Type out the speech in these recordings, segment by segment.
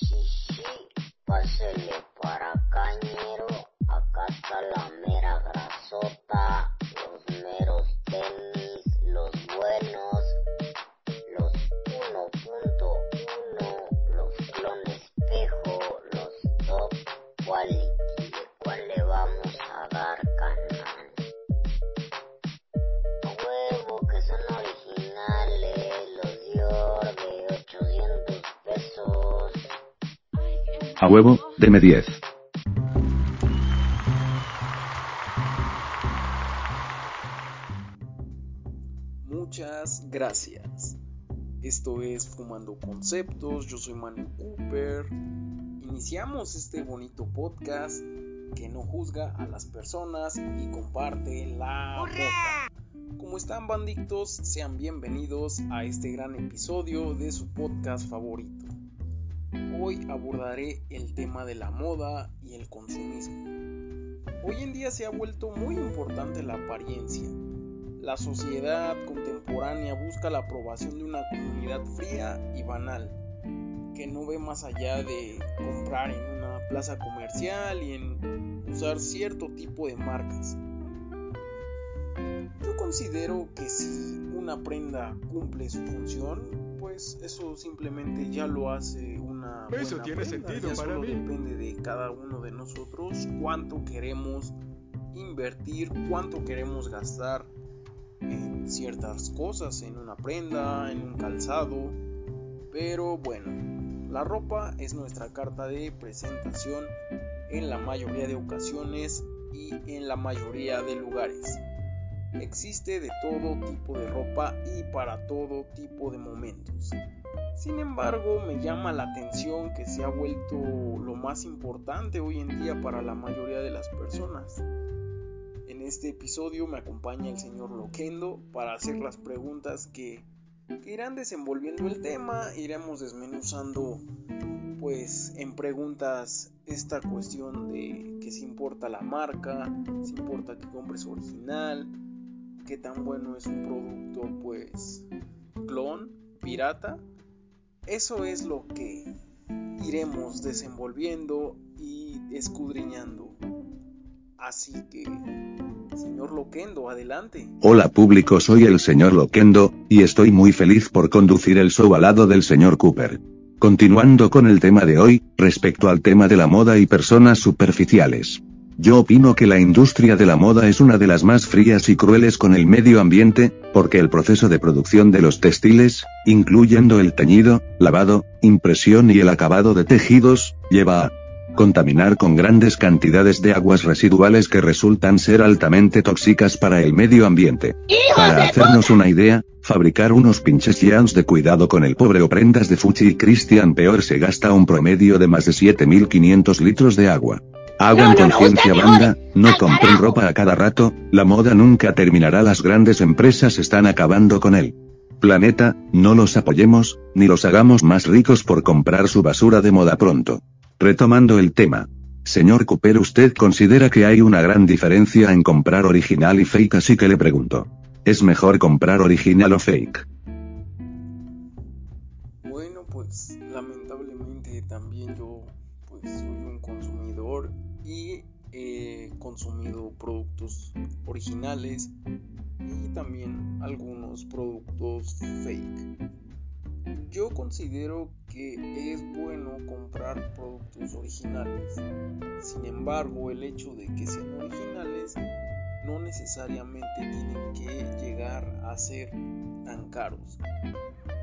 sí, sí, para cañero, acá está la mera grasota, A huevo, deme 10. Muchas gracias. Esto es Fumando Conceptos, yo soy Manu Cooper. Iniciamos este bonito podcast que no juzga a las personas y comparte la nota. Como están banditos, sean bienvenidos a este gran episodio de su podcast favorito. Hoy abordaré el tema de la moda y el consumismo. Hoy en día se ha vuelto muy importante la apariencia. La sociedad contemporánea busca la aprobación de una comunidad fría y banal, que no ve más allá de comprar en una plaza comercial y en usar cierto tipo de marcas. Yo considero que si una prenda cumple su función, pues eso simplemente ya lo hace una Eso tiene prenda. sentido Ya para solo mí. depende de cada uno de nosotros cuánto queremos invertir, cuánto queremos gastar en ciertas cosas, en una prenda, en un calzado. Pero bueno, la ropa es nuestra carta de presentación en la mayoría de ocasiones y en la mayoría de lugares. Existe de todo tipo de ropa y para todo tipo de momentos. Sin embargo, me llama la atención que se ha vuelto lo más importante hoy en día para la mayoría de las personas. En este episodio me acompaña el señor Loquendo para hacer las preguntas que, irán desenvolviendo el tema, iremos desmenuzando pues en preguntas esta cuestión de que si importa la marca, si importa que compres original, qué tan bueno es un producto pues clon, pirata. Eso es lo que iremos desenvolviendo y escudriñando. Así que, señor Loquendo, adelante. Hola público, soy el señor Loquendo, y estoy muy feliz por conducir el show al lado del señor Cooper. Continuando con el tema de hoy, respecto al tema de la moda y personas superficiales. Yo opino que la industria de la moda es una de las más frías y crueles con el medio ambiente, porque el proceso de producción de los textiles, incluyendo el teñido, lavado, impresión y el acabado de tejidos, lleva a contaminar con grandes cantidades de aguas residuales que resultan ser altamente tóxicas para el medio ambiente. Para hacernos una idea, fabricar unos pinches jeans de cuidado con el pobre o prendas de Fuchi y Christian peor se gasta un promedio de más de 7500 litros de agua. Hagan conciencia banda, no compren ropa a cada rato, la moda nunca terminará, las grandes empresas están acabando con él. Planeta, no los apoyemos, ni los hagamos más ricos por comprar su basura de moda pronto. Retomando el tema. Señor Cooper, ¿usted considera que hay una gran diferencia en comprar original y fake? Así que le pregunto. ¿Es mejor comprar original o fake? Originales y también algunos productos fake. Yo considero que es bueno comprar productos originales. Sin embargo, el hecho de que sean originales no necesariamente tienen que llegar a ser tan caros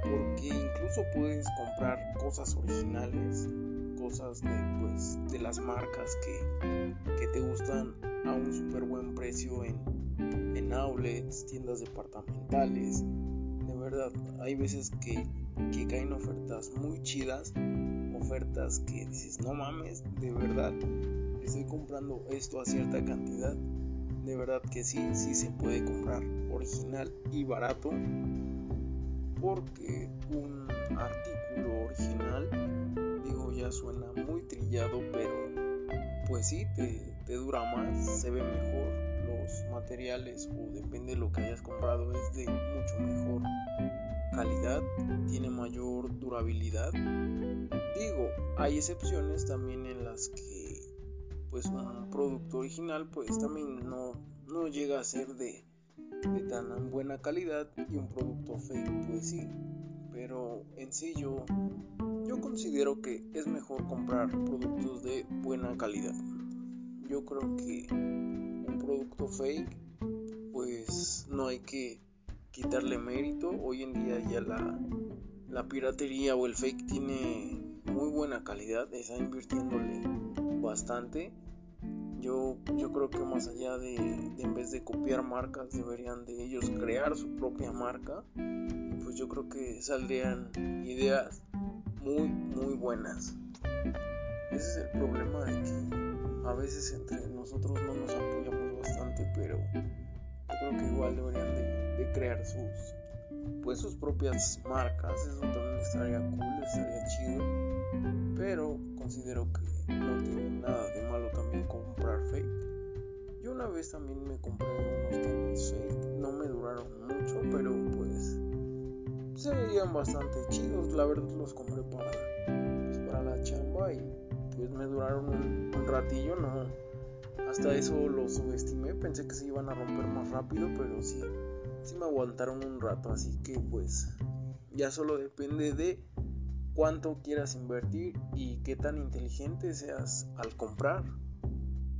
porque incluso puedes comprar cosas originales, cosas de pues de las marcas que, que te gustan a un super buen precio en, en outlets, tiendas departamentales. De verdad, hay veces que, que caen ofertas muy chidas, ofertas que dices, no mames, de verdad, estoy comprando esto a cierta cantidad. De verdad que sí, sí se puede comprar original y barato porque un artículo original, digo, ya suena muy trillado, pero pues sí, te, dura más, se ve mejor, los materiales o depende de lo que hayas comprado es de mucho mejor calidad, tiene mayor durabilidad. Digo, hay excepciones también en las que pues un producto original pues también no, no llega a ser de, de tan buena calidad y un producto fake pues sí. Pero en sí yo considero que es mejor comprar productos de buena calidad. Yo creo que un producto fake pues no hay que quitarle mérito. Hoy en día ya la, la piratería o el fake tiene muy buena calidad, está invirtiéndole bastante. Yo, yo creo que más allá de, en vez de copiar marcas, deberían de ellos crear su propia marca. Pues yo creo que saldrían ideas muy, muy buenas. Ese es el problema de que a veces entre nosotros no nos apoyamos bastante, pero yo creo que igual deberían de, crear sus pues sus propias marcas eso también estaría cool estaría chido pero considero que no tiene nada de malo también comprar fake. Yo una vez también me compré unos tenis fake no me duraron mucho pero pues se veían bastante chidos la verdad los compré para pues para la chamba y pues me duraron un, un ratillo no hasta eso lo subestimé, pensé que se iban a romper más rápido, pero sí, sí me aguantaron un rato, así que pues ya solo depende de cuánto quieras invertir y qué tan inteligente seas al comprar.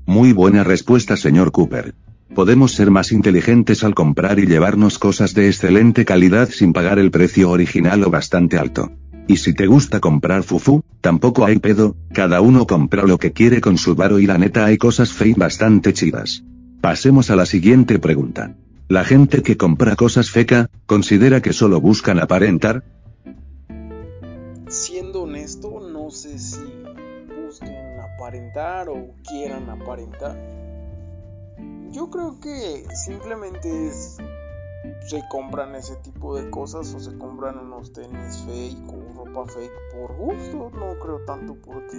Muy buena respuesta, señor Cooper. Podemos ser más inteligentes al comprar y llevarnos cosas de excelente calidad sin pagar el precio original o bastante alto. Y si te gusta comprar fufu, tampoco hay pedo, cada uno compra lo que quiere con su varo y la neta hay cosas fake bastante chidas. Pasemos a la siguiente pregunta. ¿La gente que compra cosas feca, considera que solo buscan aparentar? Siendo honesto, no sé si busquen aparentar o quieran aparentar. Yo creo que simplemente es se compran ese tipo de cosas o se compran unos tenis fake o ropa fake por gusto, no creo tanto porque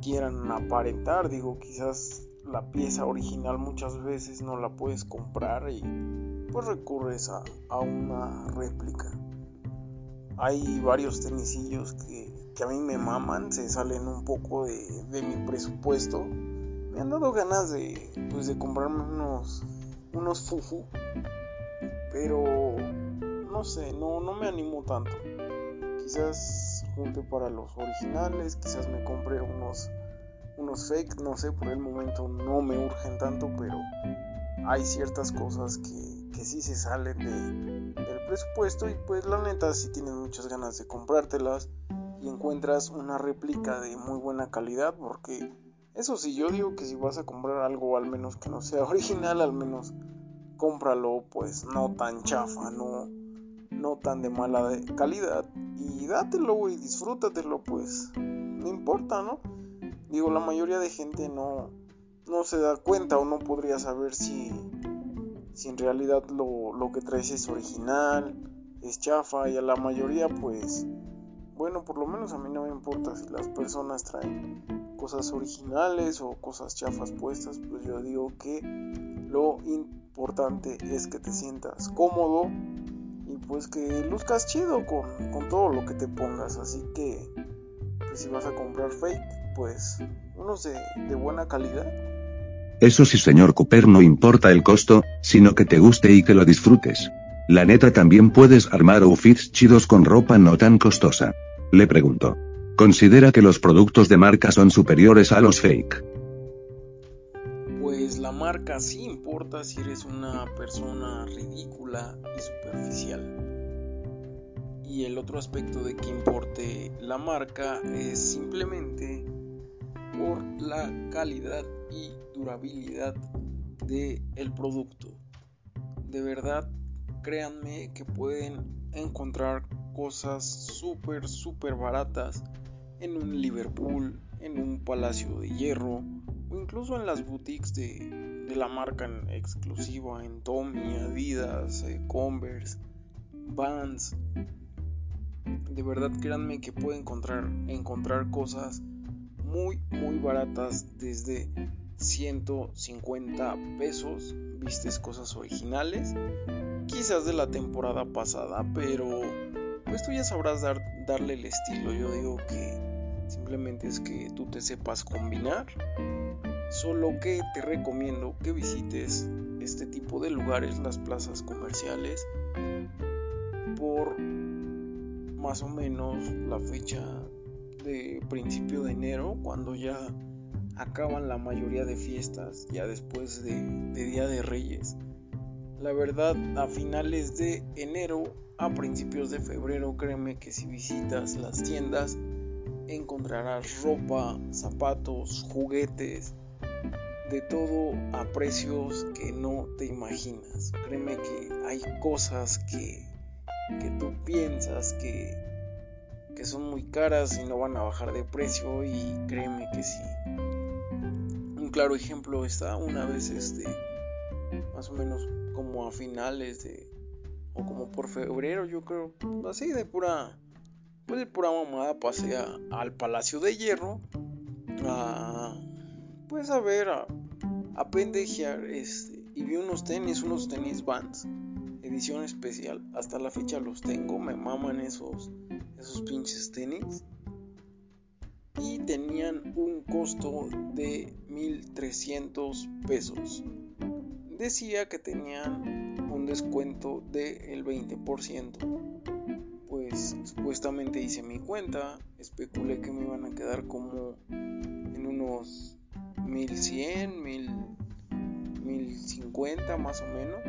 quieran aparentar, digo, quizás la pieza original muchas veces no la puedes comprar y pues recurres a, una réplica. Hay varios tenisillos que, que, a mí me maman, se salen un poco de, de mi presupuesto. Me han dado ganas de, pues, de comprarme unos, unos fufu pero no sé, no, no me animo tanto. Quizás junte para los originales, quizás me compre unos, unos fake, no sé, por el momento no me urgen tanto, pero hay ciertas cosas que, que sí se salen de, del presupuesto y pues la neta si tienes muchas ganas de comprártelas y encuentras una réplica de muy buena calidad porque eso sí yo digo que si vas a comprar algo al menos que no sea original al menos cómpralo pues no tan chafa, no, no tan de mala calidad y dátelo, güey, disfrútatelo, pues no importa, ¿no? Digo, la mayoría de gente no, no se da cuenta o no podría saber si, si en realidad lo, lo que traes es original, es chafa y a la mayoría pues, bueno, por lo menos a mí no me importa si las personas traen cosas originales o cosas chafas puestas, pues yo digo que lo importante es que te sientas cómodo y pues que luzcas chido con, todo lo que te pongas. Así que pues, si vas a comprar fake, pues unos de, de buena calidad. Eso sí, señor Cooper, no importa el costo, sino que te guste y que lo disfrutes. La neta también puedes armar outfits chidos con ropa no tan costosa. Le pregunto. ¿Considera que los productos de marca son superiores a los fake? la marca sí importa si eres una persona ridícula y superficial. Y el otro aspecto de que importe la marca es simplemente por la calidad y durabilidad del el producto. De verdad, créanme que pueden encontrar cosas súper, súper baratas en un Liverpool, en un Palacio de Hierro o incluso en las boutiques de, de la marca exclusiva en Tommy, Adidas, eh, Converse, Vans. De verdad créanme que pueden encontrar, encontrar cosas muy muy baratas desde 150 pesos. Vistes cosas originales, quizás de la temporada pasada, pero pues tú ya sabrás dar, darle el estilo. Yo digo que simplemente es que tú te sepas combinar. Solo que te recomiendo que visites este tipo de lugares, las plazas comerciales, por más o menos la fecha de principio de enero, cuando ya acaban la mayoría de fiestas, ya después de, Día de Reyes. La verdad, a finales de enero, a principios de febrero, créeme que si visitas las tiendas, encontrarás ropa, zapatos, juguetes, de todo a precios que no te imaginas. Créeme que hay cosas que, que tú piensas que, que son muy caras y no van a bajar de precio y créeme que sí claro ejemplo está una vez este más o menos como a finales de o como por febrero yo creo así de pura pues de pura mamada pasé al Palacio de Hierro a pues a ver a, este y vi unos tenis unos tenis Vans edición especial hasta la fecha los tengo me maman esos esos pinches tenis y tenían un costo de 1300 pesos. Decía que tenían un descuento del 20%. Pues supuestamente hice mi cuenta, especulé que me iban a quedar como en unos 1100, 1050 más o menos.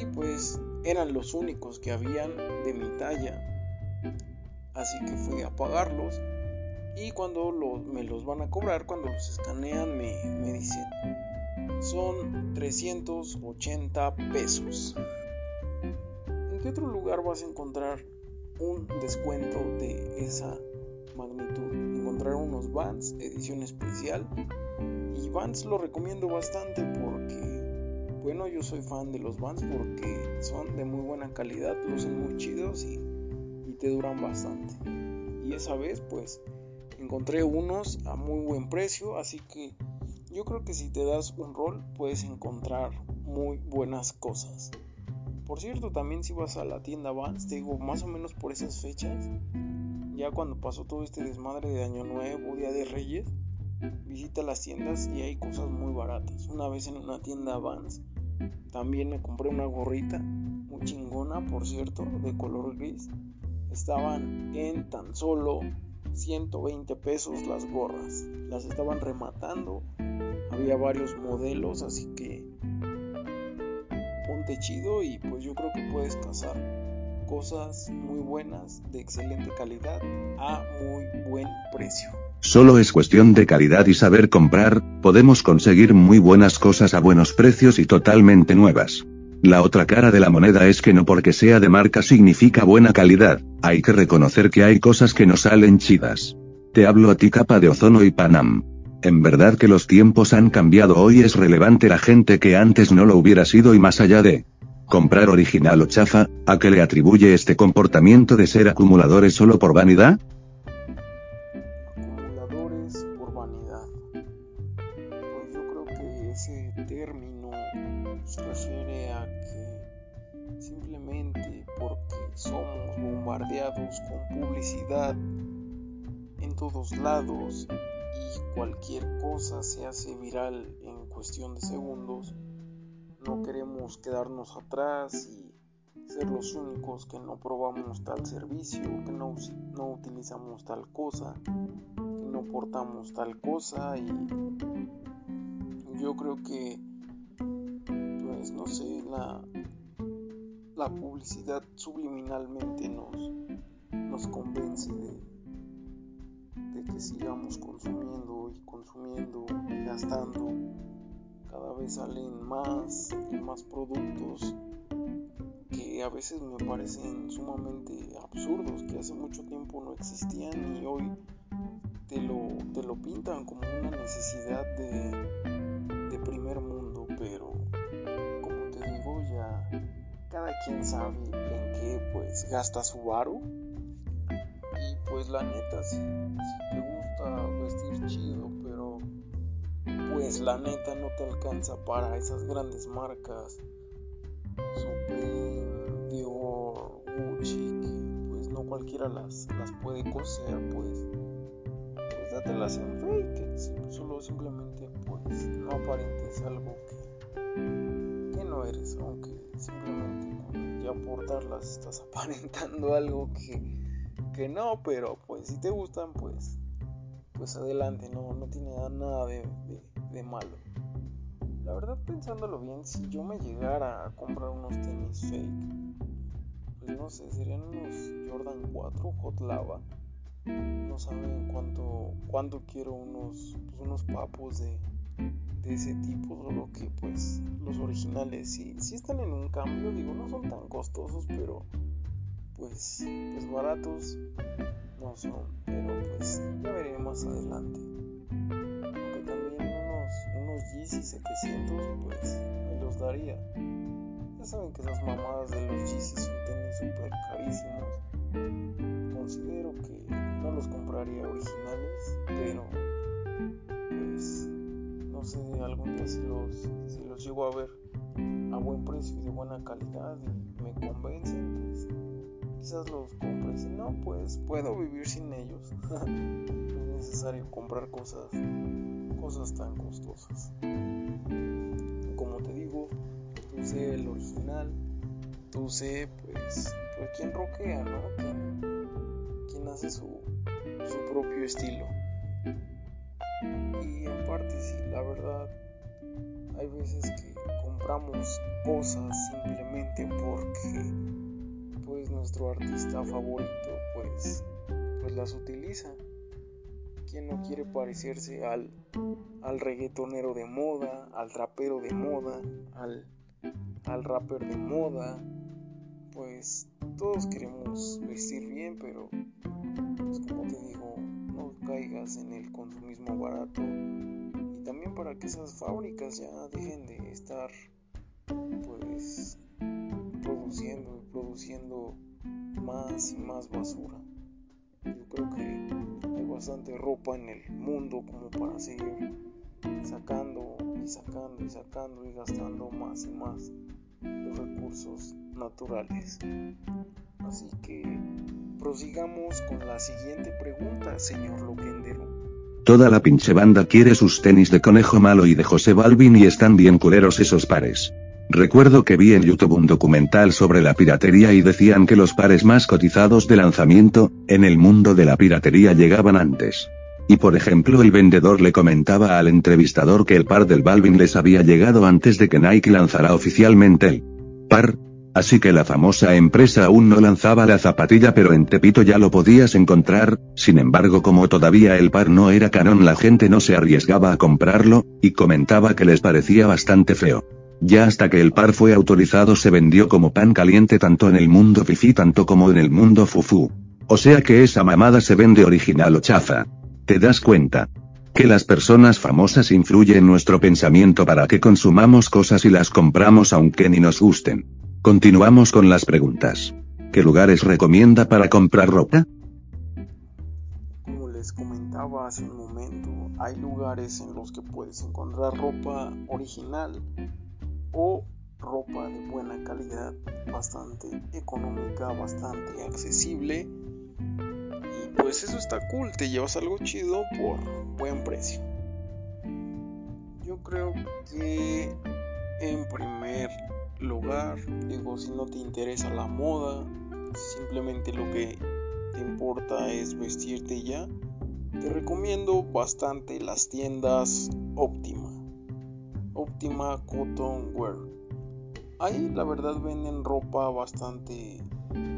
Y pues eran los únicos que habían de mi talla. Así que fui a pagarlos y cuando me los van a cobrar, cuando los escanean, me, me dicen, son 380 pesos. ¿En qué otro lugar vas a encontrar un descuento de esa magnitud? Encontrar unos Vans, edición especial. Y Vans lo recomiendo bastante porque, bueno, yo soy fan de los Vans porque son de muy buena calidad, lucen muy chidos y, y te duran bastante. Y esa vez, pues, encontré unos a muy buen precio, así que yo creo que si te das un rol puedes encontrar muy buenas cosas. Por cierto, también si vas a la tienda Vans, te digo más o menos por esas fechas, ya cuando pasó todo este desmadre de Año Nuevo, Día de Reyes, visita las tiendas y hay cosas muy baratas. Una vez en una tienda Vans, también me compré una gorrita muy chingona, por cierto, de color gris. Estaban en tan solo 120 pesos las gorras. Las estaban rematando. Había varios modelos, así que ponte chido y pues yo creo que puedes cazar cosas muy buenas, de excelente calidad, a muy buen precio. Solo es cuestión de calidad y saber comprar, podemos conseguir muy buenas cosas a buenos precios y totalmente nuevas. La otra cara de la moneda es que no porque sea de marca significa buena calidad, hay que reconocer que hay cosas que no salen chidas. Te hablo a ti capa de ozono y Panam. En verdad que los tiempos han cambiado hoy es relevante la gente que antes no lo hubiera sido y más allá de comprar original o chafa, ¿a qué le atribuye este comportamiento de ser acumuladores solo por vanidad? con publicidad en todos lados cualquier cosa se hace viral en cuestión de segundos, no queremos quedarnos atrás y ser los únicos que no probamos tal servicio, que no, no utilizamos tal cosa, que no portamos tal cosa y yo creo que pues no sé la la publicidad subliminalmente nos, nos convence de, que sigamos consumiendo y consumiendo y gastando. Cada vez salen más y más productos que a veces me parecen sumamente absurdos, que hace mucho tiempo no existían y hoy te lo, te lo pintan como una necesidad de, de primer mundo, pero como te digo ya cada quien sabe en qué pues gasta su varo pues la neta si, te gusta vestir chido pero pues la neta no te alcanza para esas grandes marcas. Supreme, Dior, Gucci cualquiera las, las puede coser, pues, pues dátelas en fake, solo simplemente pues no aparentes algo que, que no eres, aunque simplemente ya portarlas estás aparentando algo que, que no, pero pues si te gustan pues pues adelante, no, no tiene nada de, de malo. La verdad pensándolo bien, si yo me llegara a comprar unos tenis fake, pues no sé, serían unos Jordan 4 Hot Lava. No saben cuánto, cuánto quiero unos, pues unos papos de, de ese tipo, solo que pues los originales sí, sí están en un cambio, digo, no son tan costosos, pero pues, pues baratos no son, pero pues ya veré más adelante. Aunque también unos, unos Yeezy 700 pues me los daría. Ya saben que esas mamadas de los Yeezy son tenis super carísimos. Considero que no los compraría originales, pero pues no sé, algún día si los, si los llego a ver a buen precio y de buena calidad y me convencen, pues quizás los compre. Si no, pues puedo vivir sin ellos. no es necesario comprar cosas, cosas tan costosas. Como te digo, tú sé el original, tú sé pues, pues quien roquea, ¿no? Quien, hace su, su propio estilo. Y en parte sí, la verdad, hay veces que compramos cosas simplemente porque nuestro artista favorito pues, pues las utiliza. ¿Quién no quiere parecerse al, al reggaetonero de moda, al rapero de moda, al, al rapper de moda? Pues todos queremos vestir bien, pero pues como te digo, no caigas en el consumismo barato y también para que esas fábricas ya dejen de estar pues produciendo produciendo más y más basura. Yo creo que hay bastante ropa en el mundo como para seguir sacando y sacando y sacando y gastando más y más los recursos naturales. Así que prosigamos con la siguiente pregunta, señor Loquendero. Toda la pinche banda quiere sus tenis de conejo malo y de José Balvin y están bien culeros esos pares. Recuerdo que vi en YouTube un documental sobre la piratería y decían que los pares más cotizados de lanzamiento, en el mundo de la piratería llegaban antes. Y por ejemplo el vendedor le comentaba al entrevistador que el par del Balvin les había llegado antes de que Nike lanzara oficialmente el par, así que la famosa empresa aún no lanzaba la zapatilla pero en Tepito ya lo podías encontrar, sin embargo como todavía el par no era canon la gente no se arriesgaba a comprarlo, y comentaba que les parecía bastante feo. Ya hasta que el par fue autorizado se vendió como pan caliente tanto en el mundo fifi tanto como en el mundo fufu. O sea que esa mamada se vende original o chafa. ¿Te das cuenta? Que las personas famosas influyen en nuestro pensamiento para que consumamos cosas y las compramos aunque ni nos gusten. Continuamos con las preguntas. ¿Qué lugares recomienda para comprar ropa? Como les comentaba hace un momento, hay lugares en los que puedes encontrar ropa original o ropa de buena calidad, bastante económica, bastante accesible. Y pues eso está cool, te llevas algo chido por buen precio. Yo creo que en primer lugar, digo, si no te interesa la moda, simplemente lo que te importa es vestirte ya, te recomiendo bastante las tiendas óptimas. Optima Cotton Wear. Ahí la verdad venden ropa bastante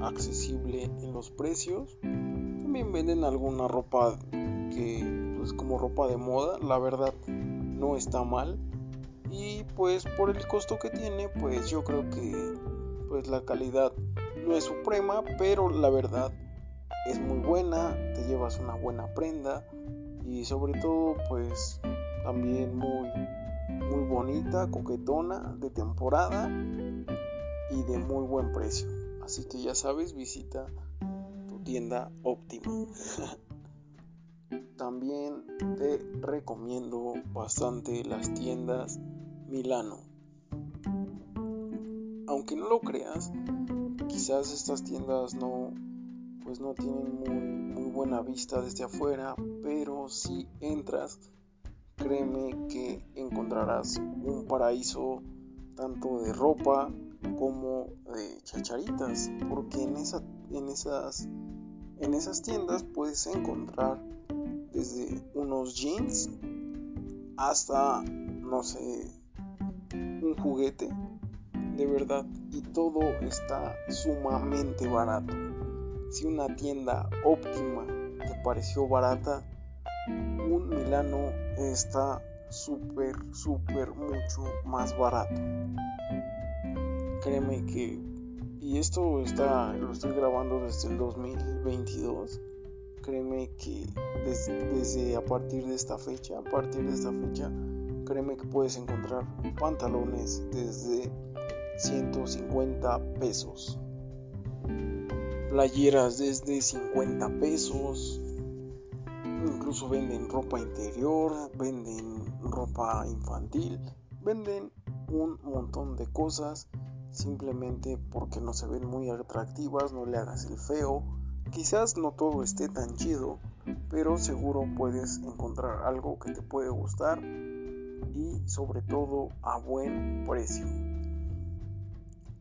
accesible en los precios. También venden alguna ropa que pues como ropa de moda, la verdad no está mal. Y pues por el costo que tiene, pues yo creo que pues la calidad no es suprema, pero la verdad es muy buena, te llevas una buena prenda y sobre todo pues también muy muy bonita, coquetona, de temporada y de muy buen precio. Así que ya sabes, visita tu tienda óptima. También te recomiendo bastante las tiendas Milano. Aunque no lo creas, quizás estas tiendas no pues no tienen muy, muy buena vista desde afuera, pero si entras, créeme que encontrarás un paraíso tanto de ropa como de chacharitas, porque en, esa, en, esas, en esas tiendas puedes encontrar desde unos jeans hasta, no sé, un juguete, de verdad, y todo está sumamente barato. Si una tienda óptima te pareció barata, un Milano está súper, súper, mucho más barato. Créeme que, y esto está, lo estoy grabando desde el 2022. Créeme que desde, desde a partir de esta fecha, a partir de esta fecha, créeme que puedes encontrar pantalones desde 150 pesos playeras desde 50 pesos, incluso venden ropa interior, venden ropa infantil, venden un montón de cosas simplemente porque no se ven muy atractivas, no le hagas el feo. Quizás no todo esté tan chido, pero seguro puedes encontrar algo que te puede gustar y sobre todo a buen precio.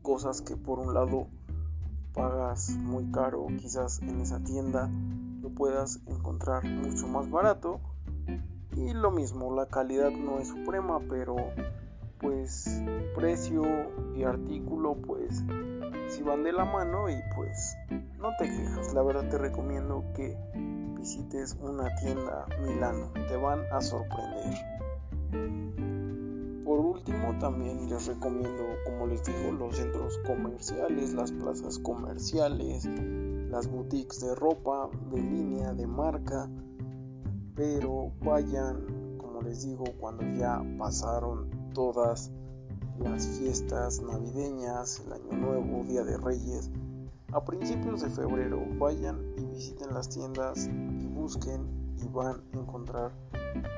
Cosas que por un lado pagas muy caro, quizás en esa tienda lo puedas encontrar mucho más barato. Y lo mismo, la calidad no es suprema, pero pues precio y artículo pues si van de la mano y pues no te quejas. La verdad te recomiendo que visites una tienda Milano, te van a sorprender. Por último, también les recomiendo, como les digo, los centros comerciales, las plazas comerciales, las boutiques de ropa, de línea, de marca. Pero vayan, como les digo, cuando ya pasaron todas las fiestas navideñas, el Año Nuevo, Día de Reyes. A principios de febrero vayan y visiten las tiendas y busquen y van a encontrar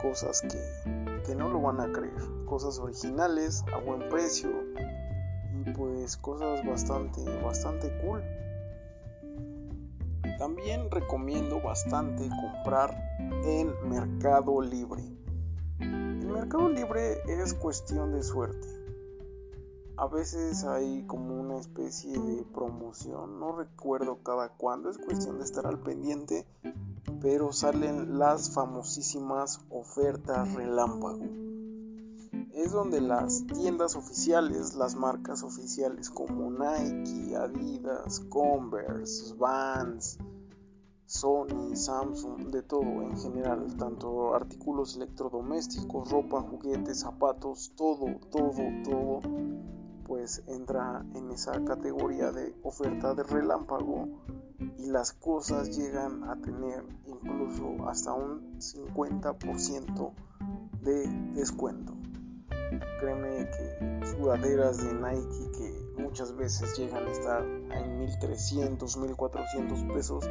cosas que que no lo van a creer. Cosas originales a buen precio y pues cosas bastante, bastante cool. También recomiendo bastante comprar en Mercado Libre. El Mercado Libre es cuestión de suerte. A veces hay como una especie de promoción, no recuerdo cada cuándo, es cuestión de estar al pendiente pero salen las famosísimas ofertas relámpago. Es donde las tiendas oficiales, las marcas oficiales como Nike, Adidas, Converse, Vans, Sony, Samsung, de todo en general, tanto artículos electrodomésticos, ropa, juguetes, zapatos, todo, todo, todo, pues entra en esa categoría de oferta de relámpago y las cosas llegan a tener incluso hasta un 50% de descuento. Créeme que sudaderas de Nike que muchas veces llegan a estar en 1300, 1400 pesos,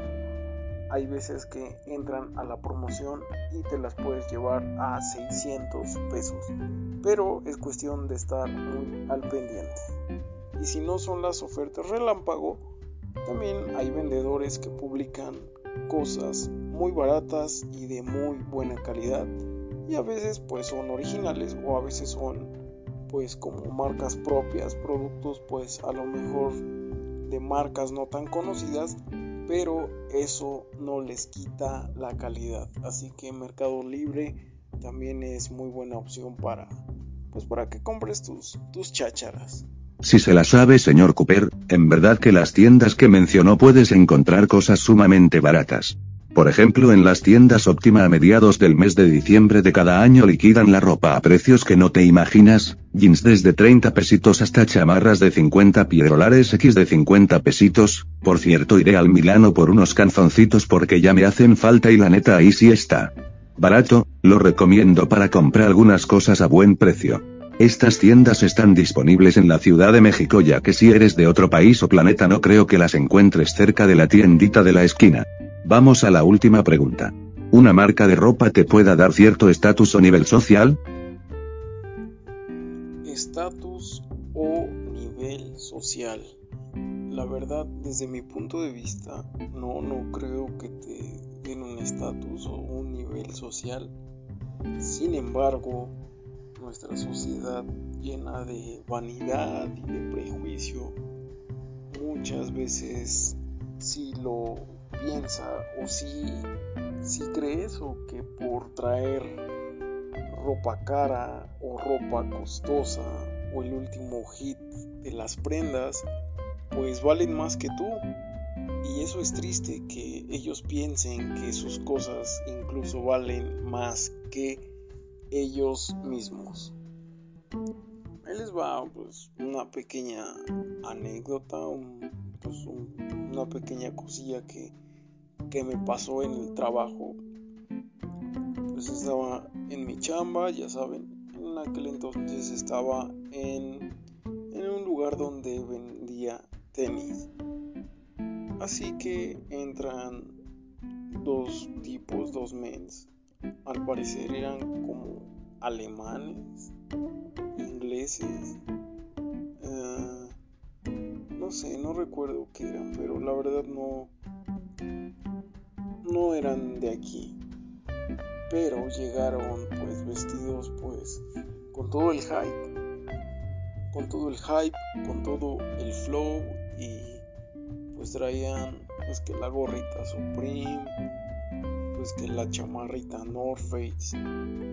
hay veces que entran a la promoción y te las puedes llevar a 600 pesos. Pero es cuestión de estar muy al pendiente. Y si no son las ofertas relámpago, también hay vendedores que publican cosas muy baratas y de muy buena calidad y a veces pues son originales o a veces son pues como marcas propias, productos pues a lo mejor de marcas no tan conocidas, pero eso no les quita la calidad. Así que Mercado Libre también es muy buena opción para pues para que compres tus tus chácharas. Si se la sabe, señor Cooper, en verdad que las tiendas que mencionó puedes encontrar cosas sumamente baratas. Por ejemplo, en las tiendas óptima a mediados del mes de diciembre de cada año liquidan la ropa a precios que no te imaginas, jeans desde 30 pesitos hasta chamarras de 50 piedrolares X de 50 pesitos, por cierto iré al Milano por unos canzoncitos porque ya me hacen falta y la neta ahí sí está. Barato, lo recomiendo para comprar algunas cosas a buen precio. Estas tiendas están disponibles en la Ciudad de México ya que si eres de otro país o planeta no creo que las encuentres cerca de la tiendita de la esquina. Vamos a la última pregunta. ¿Una marca de ropa te pueda dar cierto estatus o nivel social? Estatus o nivel social. la verdad, desde mi punto de vista, no, no creo que te den un estatus o un nivel social. Sin embargo, nuestra sociedad llena de vanidad y de prejuicio, muchas veces si lo piensa o si, si cree eso, que por traer ropa cara o ropa costosa o el último hit de las prendas, pues valen más que tú. Y eso es triste, que ellos piensen que sus cosas incluso valen más que ellos mismos. Ahí les va pues, una pequeña anécdota, pues, una pequeña cosilla que, que me pasó en el trabajo. Pues estaba en mi chamba, ya saben, en aquel entonces estaba en, en un lugar donde vendía tenis. Así que entran dos tipos, dos mens. Al parecer eran como alemanes, ingleses. Eh, no sé, no recuerdo qué eran, pero la verdad no, no eran de aquí. Pero llegaron pues vestidos pues con todo el hype, con todo el hype, con todo el flow y pues traían pues que la gorrita Supreme, pues que la chamarrita North Face,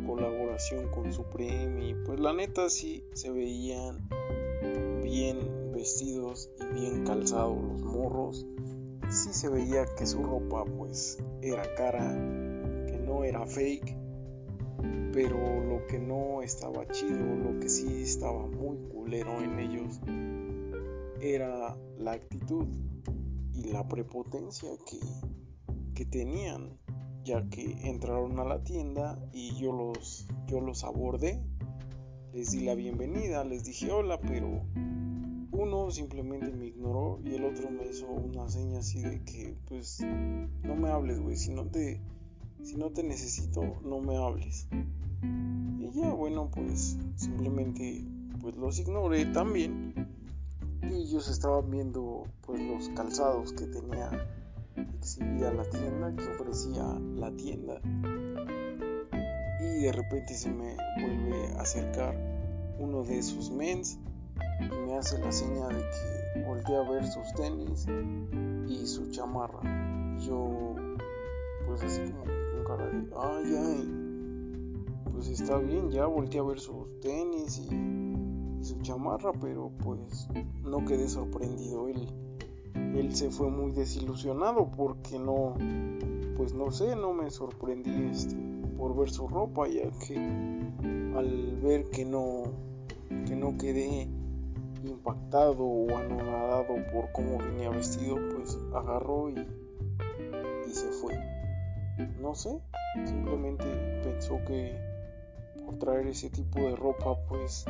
colaboración con Supreme y pues la neta sí se veían bien vestidos y bien calzados los morros. Sí se veía que su ropa pues era cara, que no era fake, pero lo que no estaba chido, lo que sí estaba muy culero en ellos era la actitud y la prepotencia que, que tenían, ya que entraron a la tienda y yo los, yo los abordé, les di la bienvenida, les dije hola, pero uno simplemente me ignoró y el otro me hizo una seña así de que pues no me hables, güey, si no te si no te necesito, no me hables. Y ya, bueno, pues simplemente pues los ignoré también y ellos estaban viendo pues los calzados que tenía exhibida la tienda, que ofrecía la tienda. Y de repente se me vuelve a acercar uno de sus mens y me hace la seña de que volteé a ver sus tenis y su chamarra. yo pues así como con cara de ay ay pues está bien ya volteé a ver sus tenis y su chamarra, pero pues no quedé sorprendido. Él, él se fue muy desilusionado porque no, pues no sé, no me sorprendí este, por ver su ropa, ya que al ver que no, que no quedé impactado o anonadado por cómo venía vestido, pues agarró y, y se fue. No sé, simplemente pensó que por traer ese tipo de ropa, pues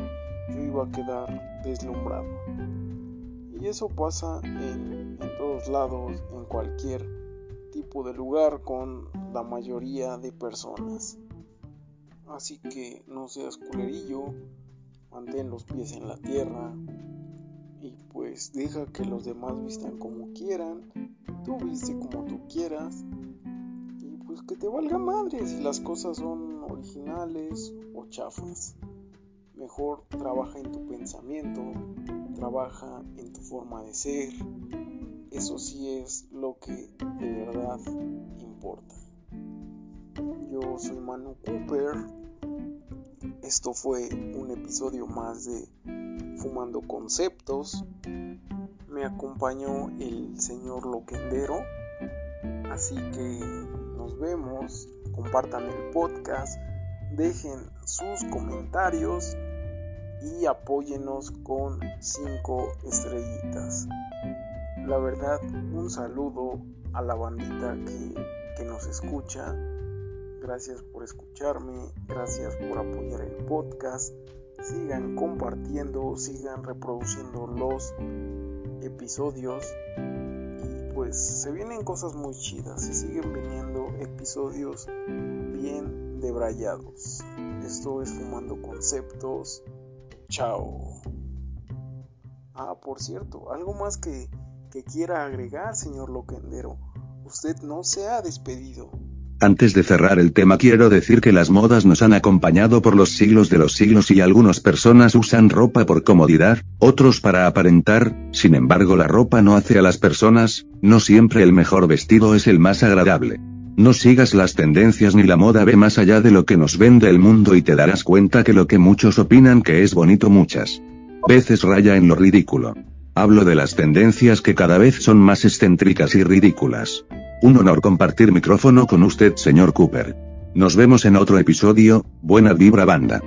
yo iba a quedar deslumbrado. Y eso pasa en, todos lados, en cualquier tipo de lugar, con la mayoría de personas. Así que no seas culerillo, mantén los pies en la tierra pues deja que los demás vistan como quieran, tú viste como tú quieras y pues que te valga madre si las cosas son originales o chafas. Mejor trabaja en tu pensamiento, trabaja en tu forma de ser. Eso sí es lo que de verdad importa. Yo soy Manu Cooper. Esto fue un episodio más de Fumando Conceptos. Me acompañó el señor Loquendero. Así que nos vemos. Compartan el podcast. Dejen sus comentarios y apóyenos con 5 estrellitas. La verdad, un saludo a la bandita que, que nos escucha. Gracias por escucharme, gracias por apoyar el podcast. Sigan compartiendo, sigan reproduciendo los episodios. Y pues se vienen cosas muy chidas, se siguen viniendo episodios bien debrayados. Esto es Fumando Conceptos. Chao. Ah, por cierto, algo más que, que quiera agregar, señor Loquendero. Usted no se ha despedido. Antes de cerrar el tema quiero decir que las modas nos han acompañado por los siglos de los siglos y algunas personas usan ropa por comodidad, otros para aparentar, sin embargo la ropa no hace a las personas, no siempre el mejor vestido es el más agradable. No sigas las tendencias ni la moda ve más allá de lo que nos vende el mundo y te darás cuenta que lo que muchos opinan que es bonito muchas veces raya en lo ridículo. Hablo de las tendencias que cada vez son más excéntricas y ridículas. Un honor compartir micrófono con usted, señor Cooper. Nos vemos en otro episodio, buena vibra banda.